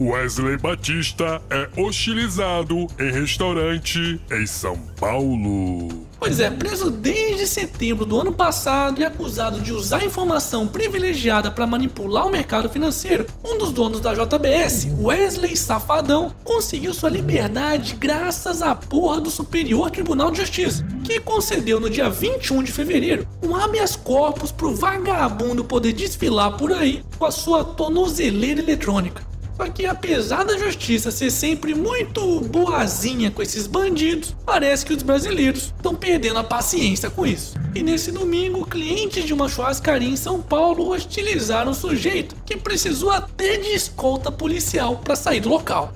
Wesley Batista é hostilizado em restaurante em São Paulo. Pois é, preso desde setembro do ano passado e acusado de usar informação privilegiada para manipular o mercado financeiro, um dos donos da JBS, Wesley Safadão, conseguiu sua liberdade graças à porra do Superior Tribunal de Justiça, que concedeu no dia 21 de fevereiro um habeas corpus pro vagabundo poder desfilar por aí com a sua tornozeleira eletrônica. Só que apesar da justiça ser sempre muito boazinha com esses bandidos, parece que os brasileiros estão perdendo a paciência com isso. E nesse domingo, clientes de uma churrascaria em São Paulo hostilizaram o sujeito que precisou até de escolta policial para sair do local.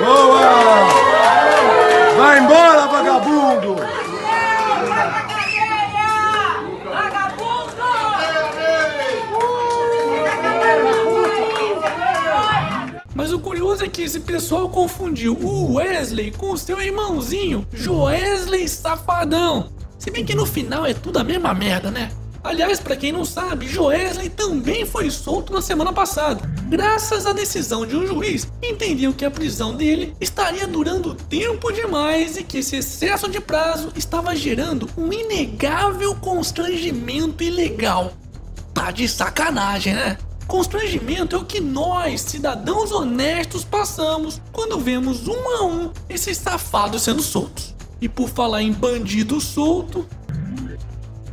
Boa! Vai embora, vagabundo! Mas o curioso é que esse pessoal confundiu o Wesley com o seu irmãozinho, Joesley Safadão. Se bem que no final é tudo a mesma merda, né? Aliás, para quem não sabe, Joesley também foi solto na semana passada, graças à decisão de um juiz que que a prisão dele estaria durando tempo demais e que esse excesso de prazo estava gerando um inegável constrangimento ilegal. Tá de sacanagem, né? Constrangimento é o que nós, cidadãos honestos, passamos quando vemos um a um esses safados sendo soltos. E por falar em bandido solto,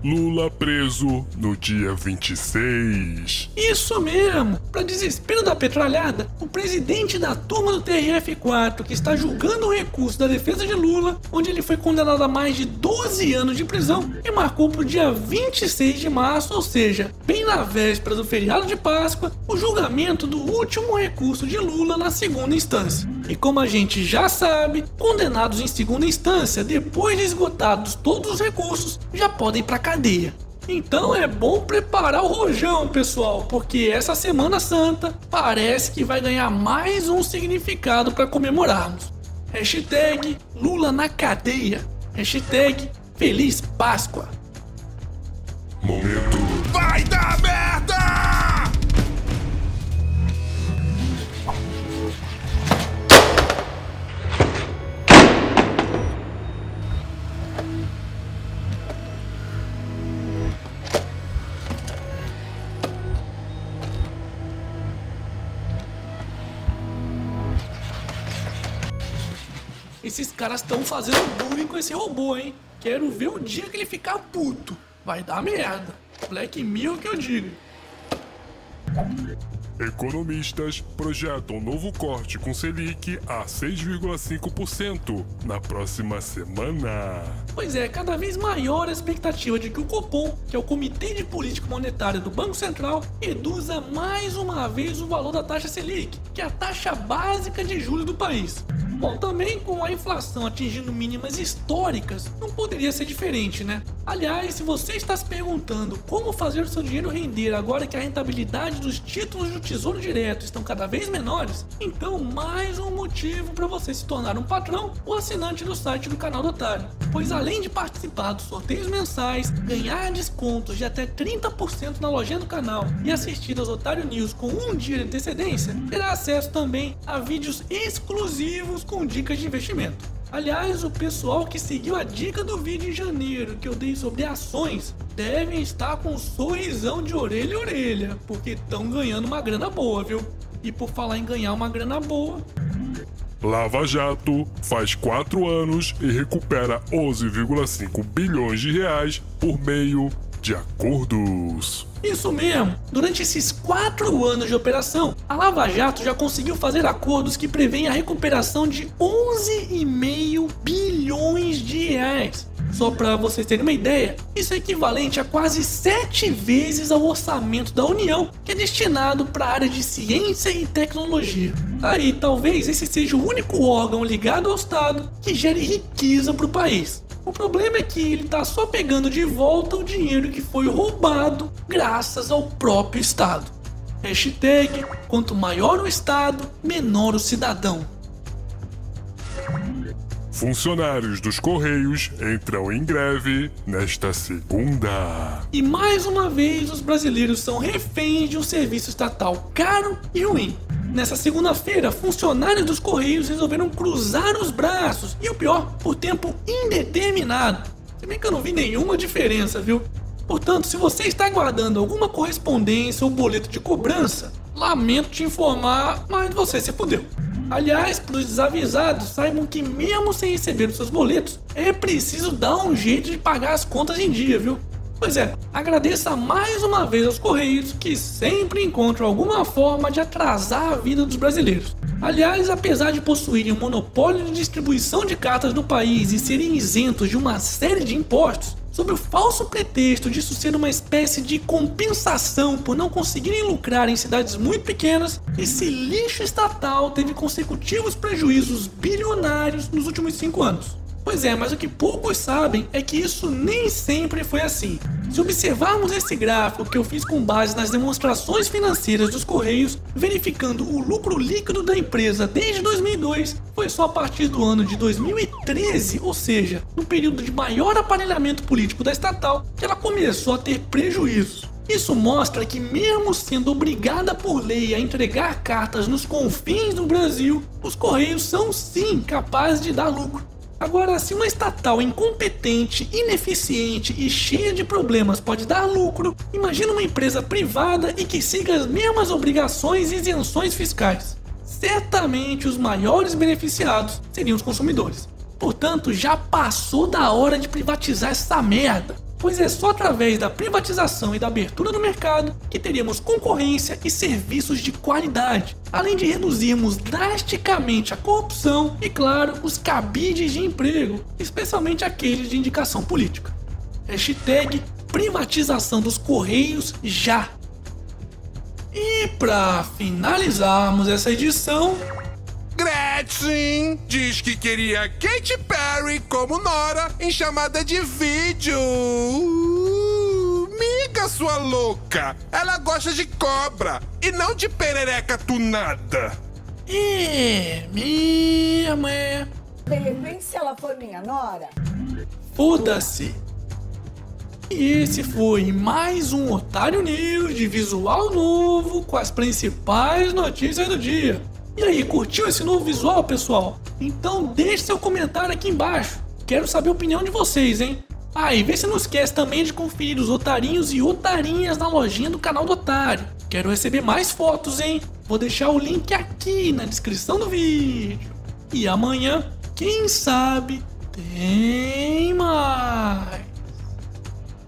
Lula preso no dia 26. Isso mesmo! Para desespero da petralhada, o presidente da turma do TRF4, que está julgando o recurso da defesa de Lula, onde ele foi condenado a mais de 12 anos de prisão, e marcou para o dia 26 de março, ou seja, bem na véspera do feriado de Páscoa, o julgamento do último recurso de Lula na segunda instância. E como a gente já sabe, condenados em segunda instância, depois de esgotados todos os recursos, já podem ir para cadeia. Então é bom preparar o rojão, pessoal, porque essa Semana Santa parece que vai ganhar mais um significado para comemorarmos. Hashtag Lula na cadeia. Hashtag Feliz Páscoa. Momento Vai dar merda! Esses caras estão fazendo bullying com esse robô, hein? Quero ver o dia que ele ficar puto. Vai dar merda. Black Mirror que eu digo. Economistas projetam novo corte com Selic a 6,5% na próxima semana. Pois é, cada vez maior a expectativa de que o Copom, que é o Comitê de Política Monetária do Banco Central, reduza mais uma vez o valor da taxa Selic, que é a taxa básica de juros do país. Bom, também com a inflação atingindo mínimas históricas, não poderia ser diferente, né? Aliás, se você está se perguntando como fazer o seu dinheiro render agora que a rentabilidade dos títulos Tesouro Direto estão cada vez menores, então mais um motivo para você se tornar um patrão ou assinante do site do canal do Otário. Pois além de participar dos sorteios mensais, ganhar descontos de até 30% na lojinha do canal e assistir aos Otário News com um dia de antecedência, terá acesso também a vídeos exclusivos com dicas de investimento. Aliás, o pessoal que seguiu a dica do vídeo em janeiro que eu dei sobre ações devem estar com um sorrisão de orelha a orelha, porque estão ganhando uma grana boa, viu? E por falar em ganhar uma grana boa, Lava Jato faz 4 anos e recupera 11,5 bilhões de reais por meio de acordos. Isso mesmo! Durante esses quatro anos de operação, a Lava Jato já conseguiu fazer acordos que prevêem a recuperação de 11,5 bilhões de reais. Só para vocês terem uma ideia, isso é equivalente a quase sete vezes ao orçamento da União, que é destinado para a área de ciência e tecnologia. Aí, talvez esse seja o único órgão ligado ao Estado que gere riqueza para o país. O problema é que ele tá só pegando de volta o dinheiro que foi roubado graças ao próprio Estado. Hashtag, quanto maior o Estado, menor o cidadão. Funcionários dos Correios entram em greve nesta segunda. E mais uma vez os brasileiros são reféns de um serviço estatal caro e ruim. Nessa segunda-feira, funcionários dos Correios resolveram cruzar os braços e o pior, por tempo indeterminado. Se bem que eu não vi nenhuma diferença, viu? Portanto, se você está aguardando alguma correspondência ou boleto de cobrança, lamento te informar, mas você se fudeu. Aliás, para os desavisados, saibam que mesmo sem receber os seus boletos, é preciso dar um jeito de pagar as contas em dia, viu? Pois é, agradeça mais uma vez aos Correios que sempre encontram alguma forma de atrasar a vida dos brasileiros. Aliás, apesar de possuírem um monopólio de distribuição de cartas no país e serem isentos de uma série de impostos, sob o falso pretexto disso ser uma espécie de compensação por não conseguirem lucrar em cidades muito pequenas, esse lixo estatal teve consecutivos prejuízos bilionários nos últimos cinco anos. Pois é, mas o que poucos sabem é que isso nem sempre foi assim. Se observarmos esse gráfico que eu fiz com base nas demonstrações financeiras dos Correios, verificando o lucro líquido da empresa desde 2002, foi só a partir do ano de 2013, ou seja, no período de maior aparelhamento político da estatal, que ela começou a ter prejuízos. Isso mostra que, mesmo sendo obrigada por lei a entregar cartas nos confins do Brasil, os Correios são sim capazes de dar lucro. Agora, se uma estatal incompetente, ineficiente e cheia de problemas pode dar lucro, imagina uma empresa privada e que siga as mesmas obrigações e isenções fiscais. Certamente os maiores beneficiados seriam os consumidores. Portanto, já passou da hora de privatizar essa merda pois é só através da privatização e da abertura do mercado que teríamos concorrência e serviços de qualidade, além de reduzirmos drasticamente a corrupção e, claro, os cabides de emprego, especialmente aqueles de indicação política. Hashtag privatização dos Correios já. E para finalizarmos essa edição, Gretchen diz que queria Katy Perry como Nora em chamada de vídeo. Sua louca! Ela gosta de cobra e não de perereca tunada. É, minha mãe. De repente, se ela for minha nora. Foda-se. E esse foi mais um Otário News de visual novo com as principais notícias do dia. E aí, curtiu esse novo visual, pessoal? Então deixe seu comentário aqui embaixo. Quero saber a opinião de vocês, hein? Ah, e vê se não esquece também de conferir os otarinhos e otarinhas na lojinha do canal do Otário. Quero receber mais fotos, hein? Vou deixar o link aqui na descrição do vídeo. E amanhã, quem sabe, tem